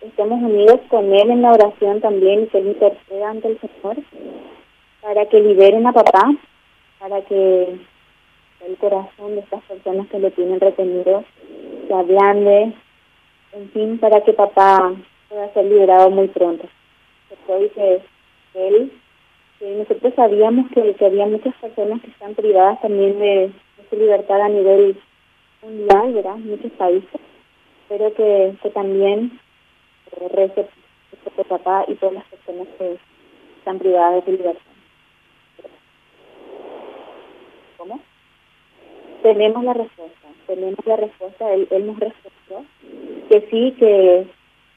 estemos unidos con Él en la oración también y que Él interceda ante el Señor para que liberen a papá, para que el corazón de estas personas que lo tienen retenido se ablande, en fin, para que papá pueda ser liberado muy pronto. Porque que él, que nosotros sabíamos que, había muchas personas que están privadas también de, su libertad a nivel mundial, ¿verdad? Muchos países, pero que, que también rece papá y todas las personas que están privadas de libertad. ¿Cómo? Tenemos la respuesta, tenemos la respuesta, él, él nos respondió que sí, que,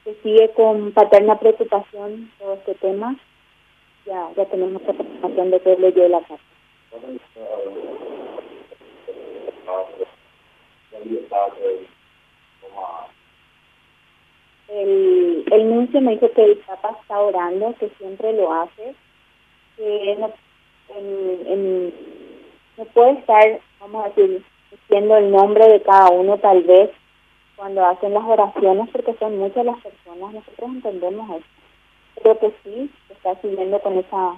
que sigue con paterna preocupación todo este tema. Ya, ya tenemos la preocupación de que leyó la carta. El, el me dijo que el Papa está orando, que siempre lo hace, que no, en, en, puede estar, vamos a decir, diciendo el nombre de cada uno tal vez, cuando hacen las oraciones, porque son muchas las personas, nosotros entendemos eso. Creo que sí, está siguiendo con esa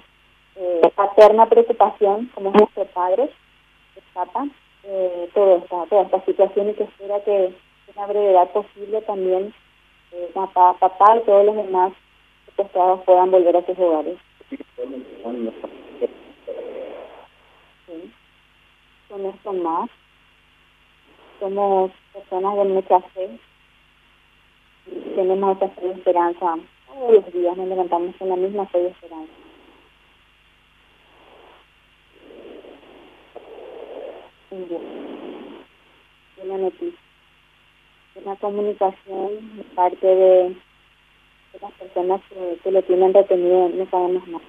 eh, paterna preocupación, como es nuestro padre, Papa, eh, toda, esta, toda esta situación y que espera que en la brevedad posible también eh, papá, papá y todos los demás secuestrados puedan volver a sus hogares. Sí, con esto más somos personas de mucha fe. Tenemos esa fe y esperanza. Todos los días nos levantamos con la misma fe y esperanza. Una noticia. Una comunicación de parte de, las personas que, que lo tienen retenido, no sabemos más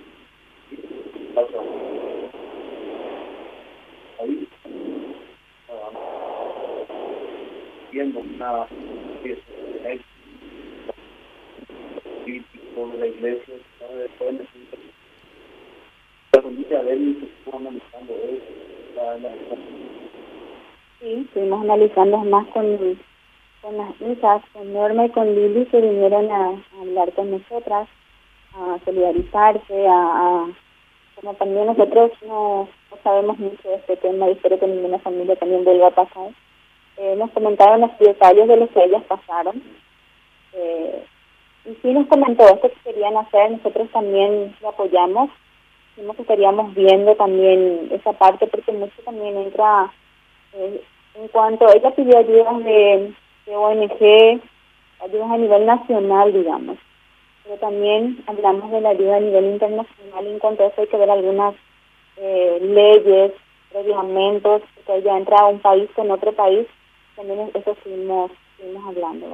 viendo una crítico de la iglesia, después la familia de él estuvo analizando eso. Sí, estuvimos analizando más con, con las hijas, con Norma y con Lili, que vinieron a, hablar con nosotras, a solidarizarse, a, como también nosotros no, no sabemos mucho de este tema y espero que ninguna familia también vuelva a pasar eh, nos comentaron los detalles de lo que ellas pasaron. Eh, y sí nos comentó esto que querían hacer, nosotros también lo apoyamos. Dijimos que estaríamos viendo también esa parte porque mucho también entra eh, en cuanto ella pidió ayudas de, ONG, ayudas a nivel nacional, digamos. Pero también hablamos de la ayuda a nivel internacional y en cuanto a eso hay que ver algunas eh, leyes, reglamentos, que ella entra un país con otro país también eso estuvimos, estuvimos hablando.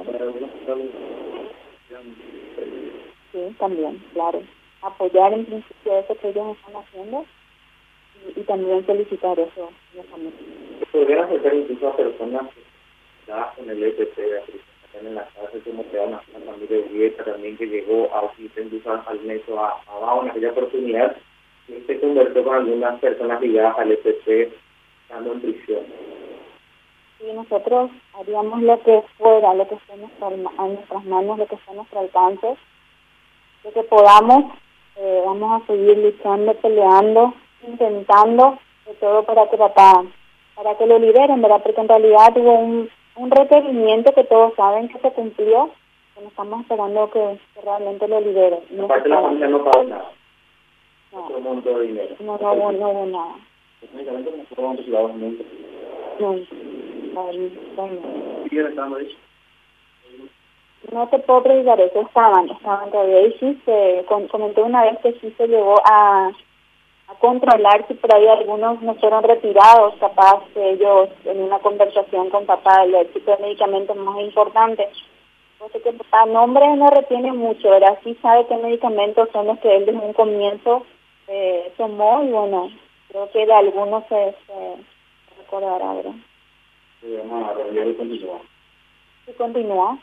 Sí, también, claro. Apoyar en principio eso que ellos están haciendo y, también felicitar eso. ¿Podrían acercar incluso a personas con el EPC en la casa, como que una, una familia de también que llegó a incluso al meso a, a en aquella oportunidad y se convirtió con algunas personas ligadas al EPC estando en prisión y nosotros haríamos lo que fuera, lo que esté en, nuestras manos, lo que esté a nuestro alcance, lo que podamos, eh, vamos a seguir luchando, peleando, intentando de todo para que para que lo liberen, ¿verdad? Porque en realidad hubo un, un requerimiento que todos saben que se cumplió, que nos estamos esperando que, realmente lo liberen. No Aparte la familia no pagó nada. No, no, no, no, no, no hubo nada. No. No te puedo precisar eso, estaban, estaban todavía. Y sí, se comentó una vez que sí se llegó a, a controlar si por ahí algunos no fueron retirados, capaz ellos en una conversación con papá, el tipo de medicamentos más importante. Porque que papá nombre no retiene mucho, ¿verdad? Sí sabe qué medicamentos son los que él desde un comienzo eh, tomó y bueno, creo que de algunos se, se recordará, ¿verdad? y continúa.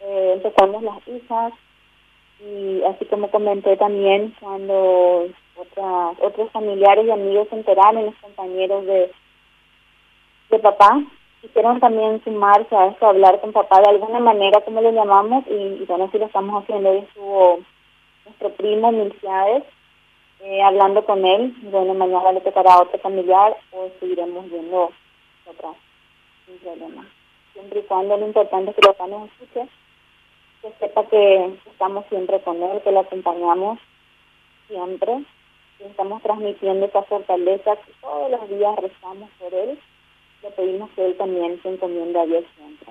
Eh, empezamos las hijas y así como comenté también cuando otras, otros familiares y amigos se enteraron, los compañeros de, de papá, quisieron también sumarse a esto, hablar con papá de alguna manera, como le llamamos, y, bueno, sí lo estamos haciendo. Hoy estuvo nuestro primo Milciades eh, hablando con él. Bueno, mañana le tocará otro familiar o seguiremos viendo otra, sin problema. Siempre y cuando lo importante es que papá nos escuche, que sepa que estamos siempre con él, que lo acompañamos siempre, y estamos transmitiendo esa fortaleza que todos los días rezamos por él le pedimos que él también se encomienda a Dios siempre.